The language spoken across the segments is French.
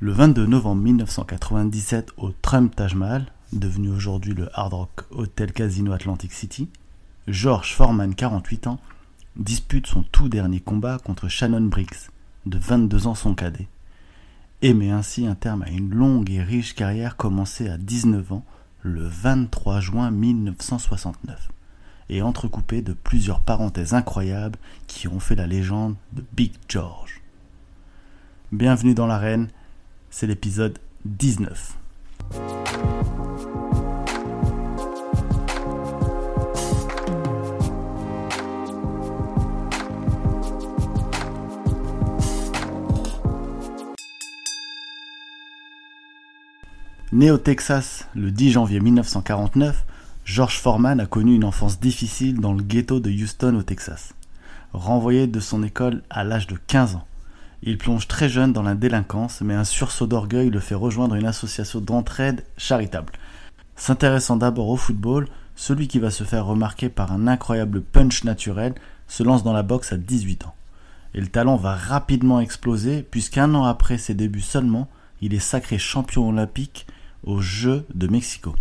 Le 22 novembre 1997, au Trump Taj Mahal, devenu aujourd'hui le Hard Rock Hotel Casino Atlantic City, George Foreman, 48 ans, dispute son tout dernier combat contre Shannon Briggs, de 22 ans son cadet, et met ainsi un terme à une longue et riche carrière commencée à 19 ans le 23 juin 1969, et entrecoupée de plusieurs parenthèses incroyables qui ont fait la légende de Big George. Bienvenue dans l'arène c'est l'épisode 19. Né au Texas le 10 janvier 1949, George Foreman a connu une enfance difficile dans le ghetto de Houston au Texas. Renvoyé de son école à l'âge de 15 ans, il plonge très jeune dans la délinquance, mais un sursaut d'orgueil le fait rejoindre une association d'entraide charitable. S'intéressant d'abord au football, celui qui va se faire remarquer par un incroyable punch naturel se lance dans la boxe à 18 ans. Et le talent va rapidement exploser, puisqu'un an après ses débuts seulement, il est sacré champion olympique aux Jeux de Mexico.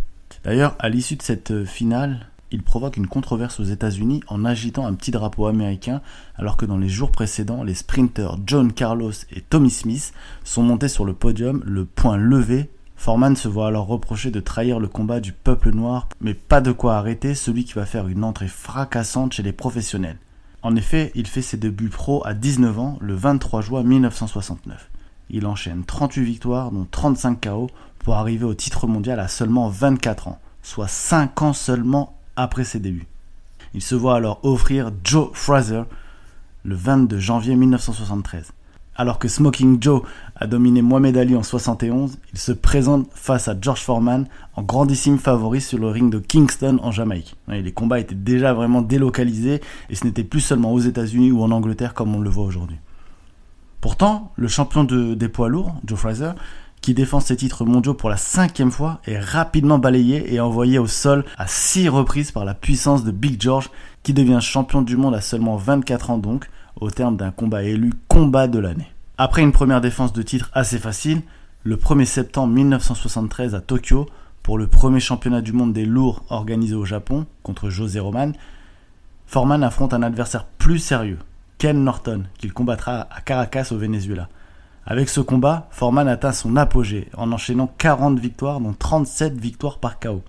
D'ailleurs, à l'issue de cette finale, il provoque une controverse aux États-Unis en agitant un petit drapeau américain, alors que dans les jours précédents, les sprinters John Carlos et Tommy Smith sont montés sur le podium, le point levé. Foreman se voit alors reprocher de trahir le combat du peuple noir, mais pas de quoi arrêter celui qui va faire une entrée fracassante chez les professionnels. En effet, il fait ses débuts pro à 19 ans, le 23 juin 1969. Il enchaîne 38 victoires, dont 35 KO, pour arriver au titre mondial à seulement 24 ans, soit 5 ans seulement après ses débuts. Il se voit alors offrir Joe Fraser le 22 janvier 1973. Alors que Smoking Joe a dominé Mohamed Ali en 71, il se présente face à George Foreman en grandissime favori sur le ring de Kingston en Jamaïque. les combats étaient déjà vraiment délocalisés et ce n'était plus seulement aux États-Unis ou en Angleterre comme on le voit aujourd'hui. Pourtant, le champion des poids lourds, Joe Fraser, qui défend ses titres mondiaux pour la cinquième fois, est rapidement balayé et envoyé au sol à six reprises par la puissance de Big George, qui devient champion du monde à seulement 24 ans donc, au terme d'un combat élu combat de l'année. Après une première défense de titre assez facile, le 1er septembre 1973 à Tokyo, pour le premier championnat du monde des lourds organisé au Japon contre José Roman, Foreman affronte un adversaire plus sérieux, Ken Norton, qu'il combattra à Caracas au Venezuela. Avec ce combat, Foreman atteint son apogée en enchaînant 40 victoires, dont 37 victoires par KO.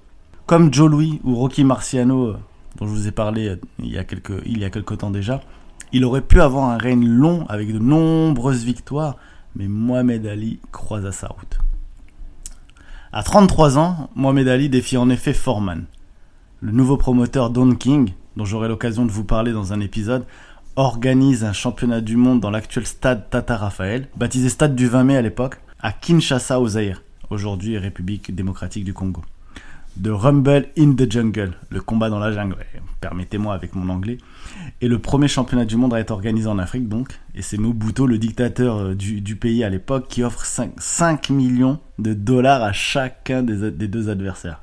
Comme Joe Louis ou Rocky Marciano, euh, dont je vous ai parlé euh, il y a quelques, temps déjà, il aurait pu avoir un règne long avec de nombreuses victoires, mais Mohamed Ali croisa sa route. À 33 ans, Mohamed Ali défie en effet Foreman. Le nouveau promoteur Don King, dont j'aurai l'occasion de vous parler dans un épisode, organise un championnat du monde dans l'actuel stade Tata Raphaël, baptisé Stade du 20 mai à l'époque, à Kinshasa au Zaïre, aujourd'hui République démocratique du Congo. The Rumble in the Jungle, le combat dans la jungle, permettez-moi avec mon anglais, et le premier championnat du monde à être organisé en Afrique donc, et c'est Mobutu, le dictateur euh, du, pays à l'époque, qui offre 5, millions de dollars à chacun des, deux adversaires.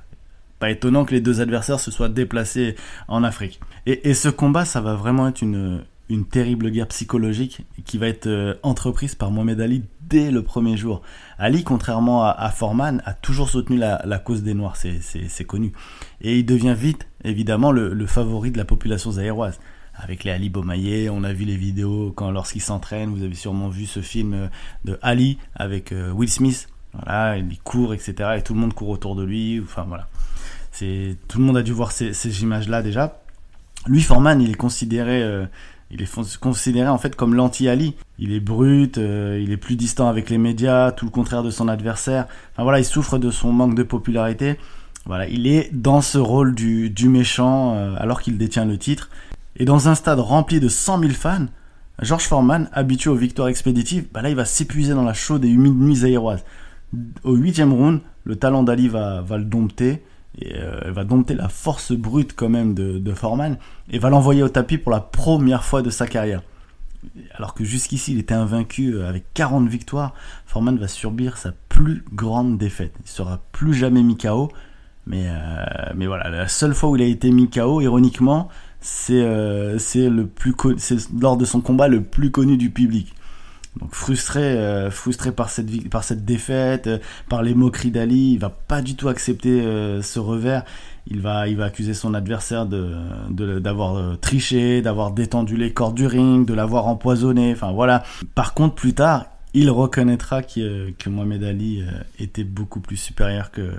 Pas étonnant que les deux adversaires se soient déplacés en Afrique. et ce combat, ça va vraiment être une, une terrible guerre psychologique qui va être euh, entreprise par Mohamed Ali dès le premier jour. Ali, contrairement à, Foreman, a toujours soutenu la, cause des Noirs, c'est connu. Et il devient vite, évidemment, le, favori de la population zaïroise. Avec les Ali Bomaye, on a vu les vidéos quand lorsqu'il s'entraîne, vous avez sûrement vu ce film euh, de Ali avec euh, Will Smith. Voilà, il court, etc. Et tout le monde court autour de lui. Enfin voilà. Tout le monde a dû voir ces, images-là déjà. Lui, Foreman, il est considéré il est considéré en fait comme l'anti-Ali. Il est brut, euh, il est plus distant avec les médias, tout le contraire de son adversaire. Enfin voilà, il souffre de son manque de popularité. Voilà, il est dans ce rôle du, méchant euh, alors qu'il détient le titre. Et dans un stade rempli de 100 000 fans, George Foreman, habitué aux victoires expéditives, bah là il va s'épuiser dans la chaude et humide nuit zaïroise. Au huitième round, le talent d'Ali va, va le dompter et euh, elle va dompter la force brute quand même de, de Foreman et va l'envoyer au tapis pour la première fois de sa carrière. Alors que jusqu'ici il était invaincu euh, avec 40 victoires, Foreman va subir sa plus grande défaite. Il sera plus jamais mis KO, mais, euh, mais voilà, la seule fois où il a été mis KO, ironiquement, c'est lors de son combat le plus connu du public. Donc frustré, euh, frustré par cette, par cette défaite, euh, par les moqueries d'Ali, il va pas du tout accepter euh, ce revers. Il va, il va accuser son adversaire de, d'avoir triché, d'avoir détendu les cordes du ring, de l'avoir empoisonné. Enfin voilà. Par contre, plus tard, il reconnaîtra que, que Mohamed Ali était beaucoup plus supérieur que,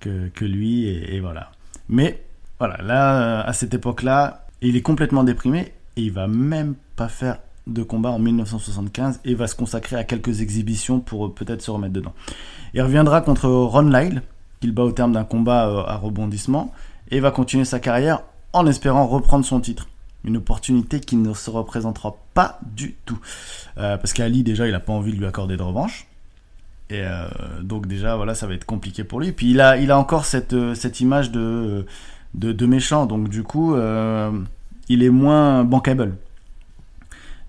que, lui et, et, voilà. Mais voilà, là, à cette époque-là, il est complètement déprimé et il va même pas faire de combat en 1975 et va se consacrer à quelques exhibitions pour euh, peut-être se remettre dedans. Il reviendra contre Ron Lyle, qu'il bat au terme d'un combat euh, à rebondissement, et va continuer sa carrière en espérant reprendre son titre. Une opportunité qui ne se représentera pas du tout. Euh, parce qu'Ali, déjà, il n'a pas envie de lui accorder de revanche. Et donc déjà, voilà, ça va être compliqué pour lui. Puis il a, encore cette, image de, de, de méchant. Donc du coup, il est moins bankable.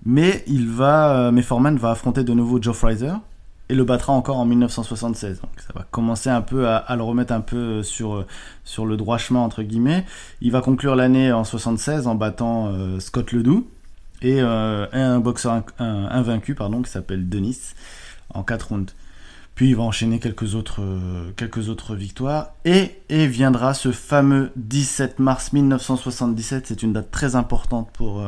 Mais il va, euh, mais Foreman va affronter de nouveau Joe Fraser et le battra encore en 1976. Donc ça va commencer un peu à, le remettre un peu sur, euh, sur le droit chemin entre guillemets. Il va conclure l'année en 76 en battant euh, Scott Ledoux et un boxeur invaincu pardon qui s'appelle Denis en 4 rounds. Puis il va enchaîner quelques autres, quelques autres victoires et, et viendra ce fameux 17 mars 1977. C'est une date très importante pour,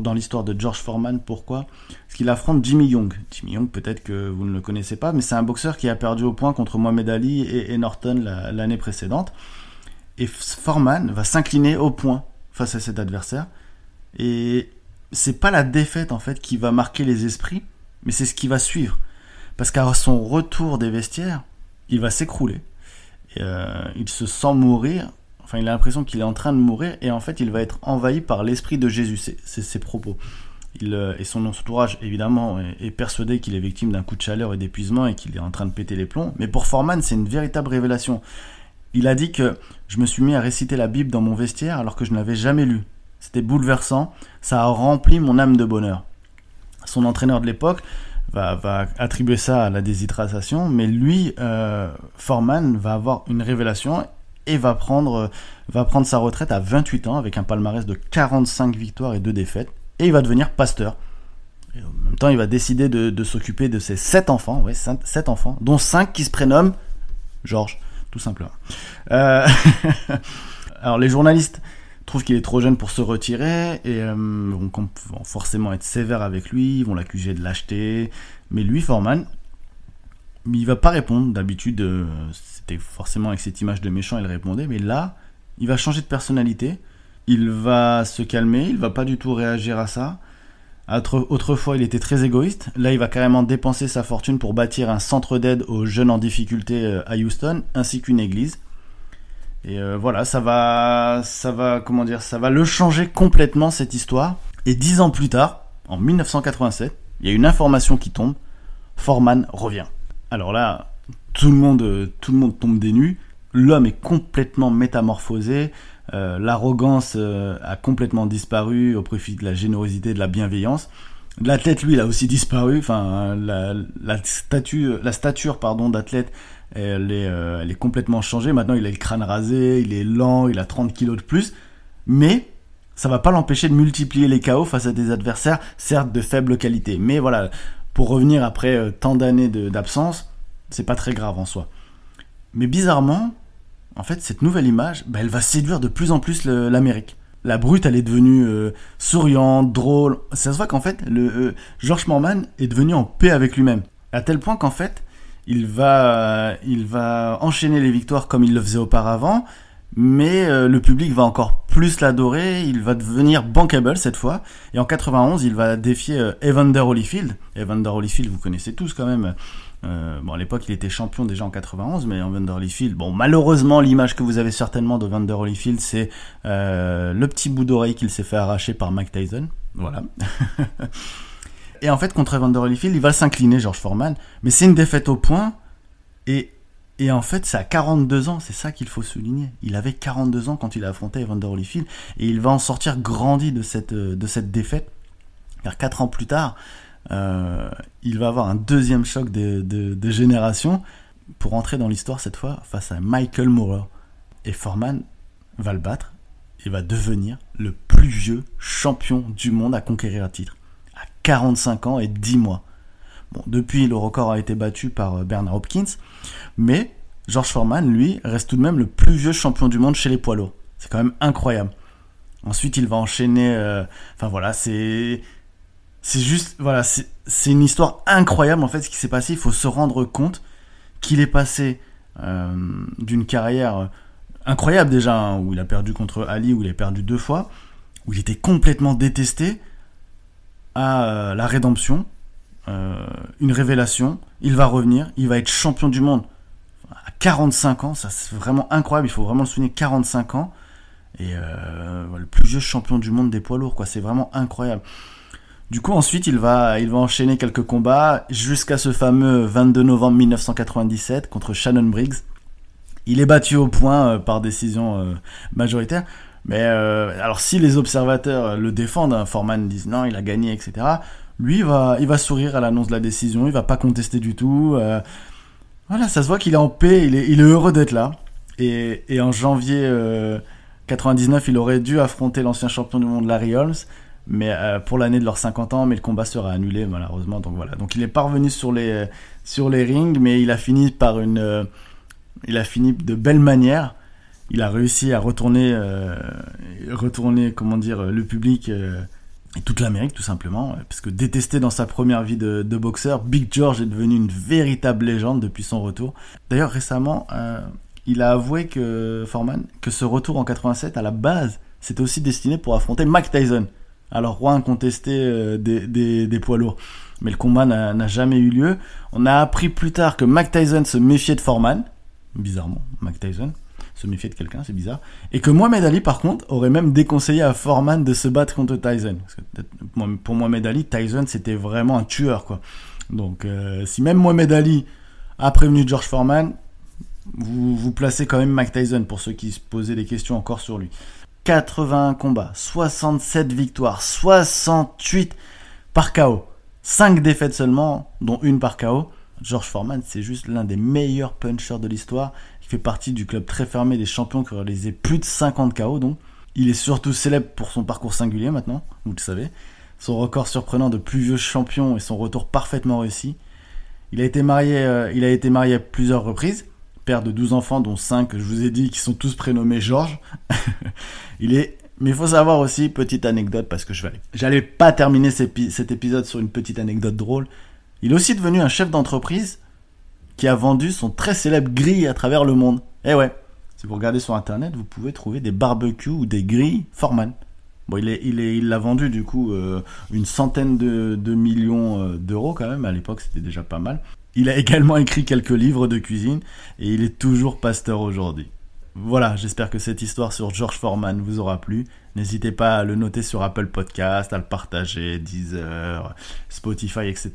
dans l'histoire de George Foreman. Pourquoi Parce qu'il affronte Jimmy Young? Jimmy Young, peut-être que vous ne le connaissez pas, mais c'est un boxeur qui a perdu au point contre Mohamed Ali et, Norton l'année précédente. Et Foreman va s'incliner au point face à cet adversaire. Et c'est pas la défaite en fait qui va marquer les esprits, mais c'est ce qui va suivre. Parce qu'à son retour des vestiaires, il va s'écrouler. Euh, il se sent mourir Enfin, il a l'impression qu'il est en train de mourir et en fait, il va être envahi par l'esprit de Jésus. C'est ses propos. Il, euh, et son entourage, évidemment, est, persuadé qu'il est victime d'un coup de chaleur et d'épuisement et qu'il est en train de péter les plombs. Mais pour Foreman, c'est une véritable révélation. Il a dit que je me suis mis à réciter la Bible dans mon vestiaire alors que je n'avais jamais lu. C'était bouleversant. Ça a rempli mon âme de bonheur. Son entraîneur de l'époque va, attribuer ça à la déshydratation, mais lui, euh, Foreman, va avoir une révélation et va prendre, va prendre sa retraite à 28 ans avec un palmarès de 45 victoires et 2 défaites. Et il va devenir pasteur. Et en même temps, il va décider de, s'occuper de ses 7 enfants, ouais, 7 enfants, dont 5 qui se prénomment Georges, tout simplement. Euh, alors les journalistes trouvent qu'il est trop jeune pour se retirer et euh, vont, vont, forcément être sévères avec lui, ils vont l'accuser de l'acheter. Mais lui, Forman, il va pas répondre. D'habitude, euh, c'était forcément avec cette image de méchant, il répondait. Mais là, il va changer de personnalité. Il va se calmer. Il va pas du tout réagir à ça. Autrefois, il était très égoïste. Là, il va carrément dépenser sa fortune pour bâtir un centre d'aide aux jeunes en difficulté euh, à Houston, ainsi qu'une église. Et euh, voilà, ça va, ça va, comment dire, ça va le changer complètement cette histoire. Et dix ans plus tard, en 1987, il y a une information qui tombe. Foreman revient. Alors là, tout le monde, tout le monde tombe des nues. L'homme est complètement métamorphosé. Euh, l'arrogance euh, a complètement disparu au profit de la générosité, de la bienveillance. L'athlète, lui, il a aussi disparu. Enfin, la, statue, stature, pardon, d'athlète, elle est, euh, elle est complètement changée. Maintenant, il a le crâne rasé, il est lent, il a 30 kilos de plus. Mais ça va pas l'empêcher de multiplier les chaos face à des adversaires, certes de faible qualité. Mais voilà, pour revenir après euh, tant d'années d'absence, c'est pas très grave en soi. Mais bizarrement, en fait, cette nouvelle image, bah, elle va séduire de plus en plus l'Amérique. La brute, elle est devenue euh, souriante, drôle. Ça se voit qu'en fait, le euh, George Morman est devenu en paix avec lui-même. À tel point qu'en fait, il va, il va enchaîner les victoires comme il le faisait auparavant, mais euh, le public va encore plus l'adorer, il va devenir bankable cette fois, et en 91 il va défier euh, Evander Holyfield. Evander Holyfield vous connaissez tous quand même, euh, bon à l'époque il était champion déjà en 91, mais Evander Holyfield, bon malheureusement l'image que vous avez certainement d'Evander Holyfield c'est le petit bout d'oreille qu'il s'est fait arracher par Mike Tyson, voilà. et en fait contre Evander Holyfield il va s'incliner George Foreman, mais c'est une défaite au point, et et en fait, c'est à 42 ans, c'est ça qu'il faut souligner. Il avait 42 ans quand il a affronté Evander Holyfield, et il va en sortir grandi de cette, euh, défaite. Car 4 ans plus tard, euh, il va avoir un deuxième choc de, génération pour entrer dans l'histoire cette fois face à Michael Moorer. Et Foreman va le battre et va devenir le plus vieux champion du monde à conquérir un titre. À 45 ans et 10 mois. Bon, depuis, le record a été battu par euh, Bernard Hopkins, mais George Foreman, lui, reste tout de même le plus vieux champion du monde chez les poids. C'est quand même incroyable. Ensuite, il va enchaîner. Euh, enfin voilà, c'est c'est juste voilà, c'est une histoire incroyable en fait ce qui s'est passé. Il faut se rendre compte qu'il est passé euh, d'une carrière incroyable déjà hein, où il a perdu contre Ali, où il a perdu deux fois, où il était complètement détesté, à la rédemption, une révélation. Il va revenir, il va être champion du monde à 45 ans. Ça c'est vraiment incroyable. Il faut vraiment le souligner. 45 ans et euh, le plus vieux champion du monde des poids lourds, quoi. C'est vraiment incroyable. Du coup, ensuite, il va, il va enchaîner quelques combats jusqu'à ce fameux 22 novembre 1997 contre Shannon Briggs. Il est battu au point euh, par décision euh, majoritaire. Mais alors, si les observateurs le défendent, hein, Foreman disent non, il a gagné, etc. Lui, il va, il va sourire à l'annonce de la décision. Il va pas contester du tout. voilà, ça se voit qu'il est en paix. Il est, il est heureux d'être là. Et, en janvier 99, il aurait dû affronter l'ancien champion du monde Larry Holmes, mais euh, pour l'année de leurs 50 ans, mais le combat sera annulé malheureusement. Donc voilà. Donc il est parvenu sur les sur les rings, mais il a fini par une, euh, il a fini de belle manière. Il a réussi à retourner, euh, retourner comment dire, le public et toute l'Amérique tout simplement, parce que détesté dans sa première vie de, boxeur, Big George est devenu une véritable légende depuis son retour. D'ailleurs récemment, il a avoué que Foreman que ce retour en 87 à la base c'était aussi destiné pour affronter Mike Tyson, alors roi incontesté euh, des, des, poids lourds. Mais le combat n'a jamais eu lieu. On a appris plus tard que Mike Tyson se méfiait de Foreman, bizarrement, Mike Tyson se méfiait de quelqu'un, c'est bizarre. Et que Mohamed Ali, par contre, aurait même déconseillé à Foreman de se battre contre Tyson. Pour Mohamed Ali, Tyson, c'était vraiment un tueur, quoi. Donc, euh, si même Mohamed Ali a prévenu George Foreman, vous, vous placez quand même Mike Tyson pour ceux qui se posaient des questions encore sur lui. 81 combats, 67 victoires, 68 par KO. 5 défaites seulement, dont une par KO. George Foreman, c'est juste l'un des meilleurs punchers de l'histoire. Il fait partie du club très fermé des champions qui ont réalisé plus de 50 KO. Donc, il est surtout célèbre pour son parcours singulier maintenant, vous le savez. Son record surprenant de plus vieux champion et son retour parfaitement réussi. Il a été marié, euh, il a été marié à plusieurs reprises père de 12 enfants, dont 5, je vous ai dit, qui sont tous prénommés Georges. il est... Mais il faut savoir aussi, petite anecdote, parce que je vais... J'allais pas terminer cet épisode sur une petite anecdote drôle. Il est aussi devenu un chef d'entreprise qui a vendu son très célèbre grille à travers le monde. Eh ouais, si vous regardez sur internet, vous pouvez trouver des barbecues ou des grilles Forman. Bon, il, l'a vendu du coup euh, une centaine de, de millions euh, d'euros quand même. À l'époque, c'était déjà pas mal. Il a également écrit quelques livres de cuisine et il est toujours pasteur aujourd'hui. Voilà, j'espère que cette histoire sur George Foreman vous aura plu. N'hésitez pas à le noter sur Apple Podcast, à le partager, Deezer, Spotify, etc.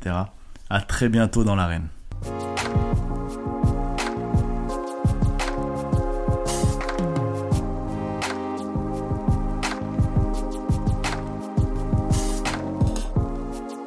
À très bientôt dans l'arène.